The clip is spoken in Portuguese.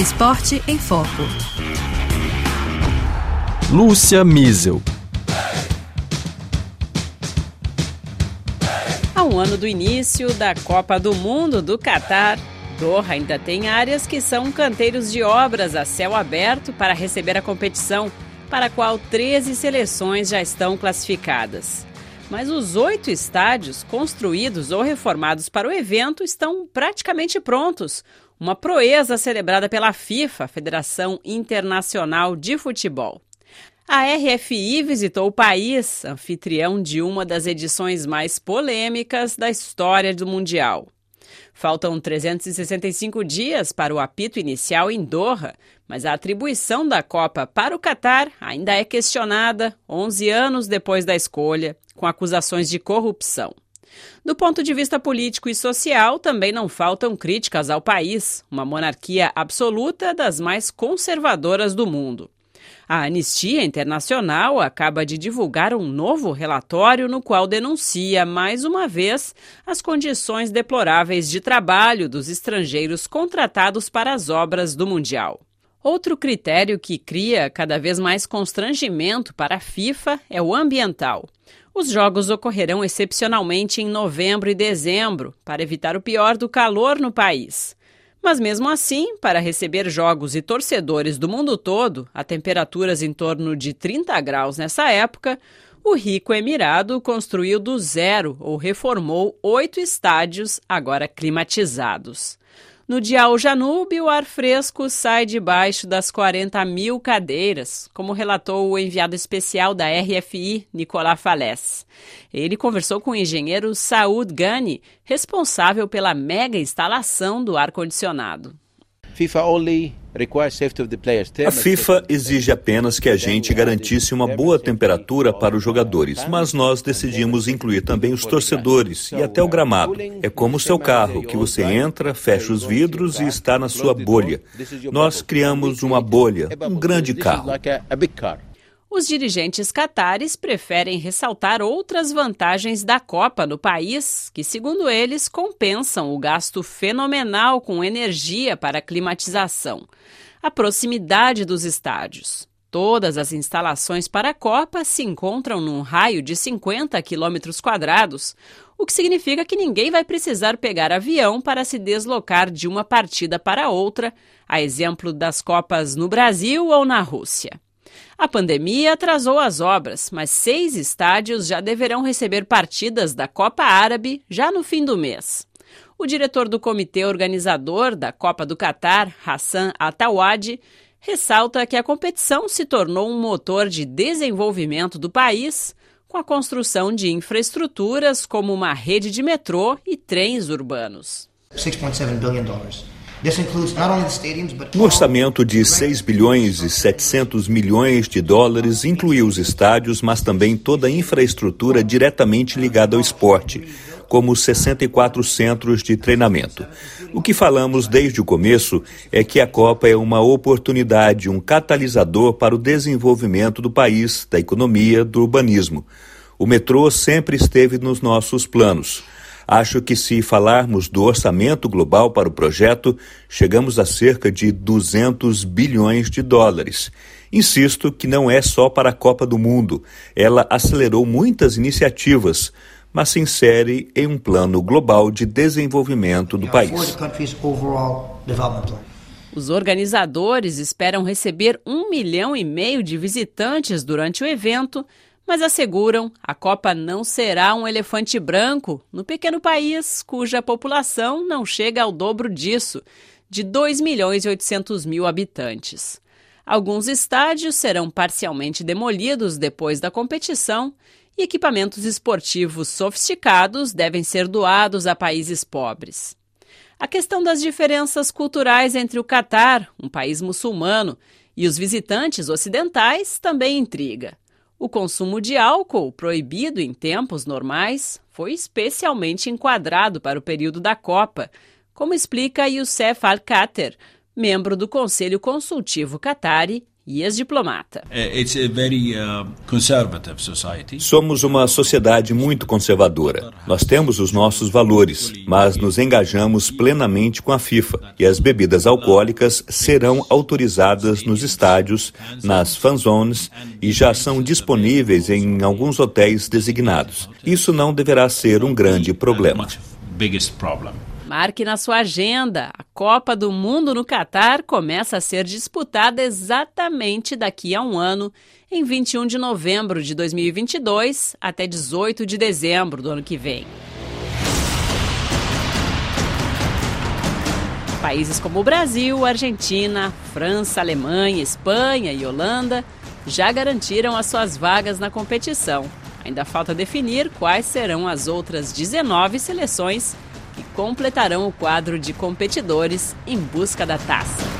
Esporte em Foco. Lúcia Miesel. A um ano do início da Copa do Mundo do Catar, Doha ainda tem áreas que são canteiros de obras a céu aberto para receber a competição, para a qual 13 seleções já estão classificadas. Mas os oito estádios construídos ou reformados para o evento estão praticamente prontos. Uma proeza celebrada pela FIFA, Federação Internacional de Futebol. A RFI visitou o país, anfitrião de uma das edições mais polêmicas da história do Mundial. Faltam 365 dias para o apito inicial em Doha, mas a atribuição da Copa para o Catar ainda é questionada 11 anos depois da escolha com acusações de corrupção. Do ponto de vista político e social, também não faltam críticas ao país, uma monarquia absoluta das mais conservadoras do mundo. A Anistia Internacional acaba de divulgar um novo relatório no qual denuncia, mais uma vez, as condições deploráveis de trabalho dos estrangeiros contratados para as obras do Mundial. Outro critério que cria cada vez mais constrangimento para a FIFA é o ambiental. Os jogos ocorrerão excepcionalmente em novembro e dezembro, para evitar o pior do calor no país. Mas mesmo assim, para receber jogos e torcedores do mundo todo a temperaturas em torno de 30 graus nessa época, o rico Emirado construiu do zero ou reformou oito estádios agora climatizados. No Dial Janube, o ar fresco sai debaixo das 40 mil cadeiras, como relatou o enviado especial da RFI, Nicolas Falés. Ele conversou com o engenheiro Saud Ghani, responsável pela mega instalação do ar-condicionado. FIFA only a FIFA exige apenas que a gente garantisse uma boa temperatura para os jogadores, mas nós decidimos incluir também os torcedores e até o gramado. É como o seu carro, que você entra, fecha os vidros e está na sua bolha. Nós criamos uma bolha, um grande carro. Os dirigentes catares preferem ressaltar outras vantagens da Copa no país, que, segundo eles, compensam o gasto fenomenal com energia para climatização. A proximidade dos estádios. Todas as instalações para a Copa se encontram num raio de 50 quilômetros quadrados, o que significa que ninguém vai precisar pegar avião para se deslocar de uma partida para outra, a exemplo das Copas no Brasil ou na Rússia. A pandemia atrasou as obras, mas seis estádios já deverão receber partidas da Copa Árabe já no fim do mês. O diretor do comitê organizador da Copa do Catar, Hassan Atawadi, ressalta que a competição se tornou um motor de desenvolvimento do país com a construção de infraestruturas como uma rede de metrô e trens urbanos. 6,7 bilhão dólares. No orçamento de 6 bilhões e 700 milhões de dólares incluiu os estádios, mas também toda a infraestrutura diretamente ligada ao esporte, como 64 centros de treinamento. O que falamos desde o começo é que a Copa é uma oportunidade, um catalisador para o desenvolvimento do país, da economia, do urbanismo. O metrô sempre esteve nos nossos planos. Acho que se falarmos do orçamento global para o projeto, chegamos a cerca de 200 bilhões de dólares. Insisto que não é só para a Copa do Mundo. Ela acelerou muitas iniciativas, mas se insere em um plano global de desenvolvimento do país. Os organizadores esperam receber um milhão e meio de visitantes durante o evento mas asseguram a Copa não será um elefante branco no pequeno país cuja população não chega ao dobro disso, de 2 milhões e 800 mil habitantes. Alguns estádios serão parcialmente demolidos depois da competição e equipamentos esportivos sofisticados devem ser doados a países pobres. A questão das diferenças culturais entre o Catar, um país muçulmano, e os visitantes ocidentais também intriga. O consumo de álcool, proibido em tempos normais, foi especialmente enquadrado para o período da Copa, como explica Youssef Al-Kater, membro do Conselho Consultivo Qatari e ex-diplomata. Uh, Somos uma sociedade muito conservadora. Nós temos os nossos valores, mas nos engajamos plenamente com a FIFA e as bebidas alcoólicas serão autorizadas nos estádios, nas fanzones e já são disponíveis em alguns hotéis designados. Isso não deverá ser um grande problema. Marque na sua agenda. A Copa do Mundo no Catar começa a ser disputada exatamente daqui a um ano, em 21 de novembro de 2022 até 18 de dezembro do ano que vem. Países como o Brasil, Argentina, França, Alemanha, Espanha e Holanda já garantiram as suas vagas na competição. Ainda falta definir quais serão as outras 19 seleções completarão o quadro de competidores em busca da taça.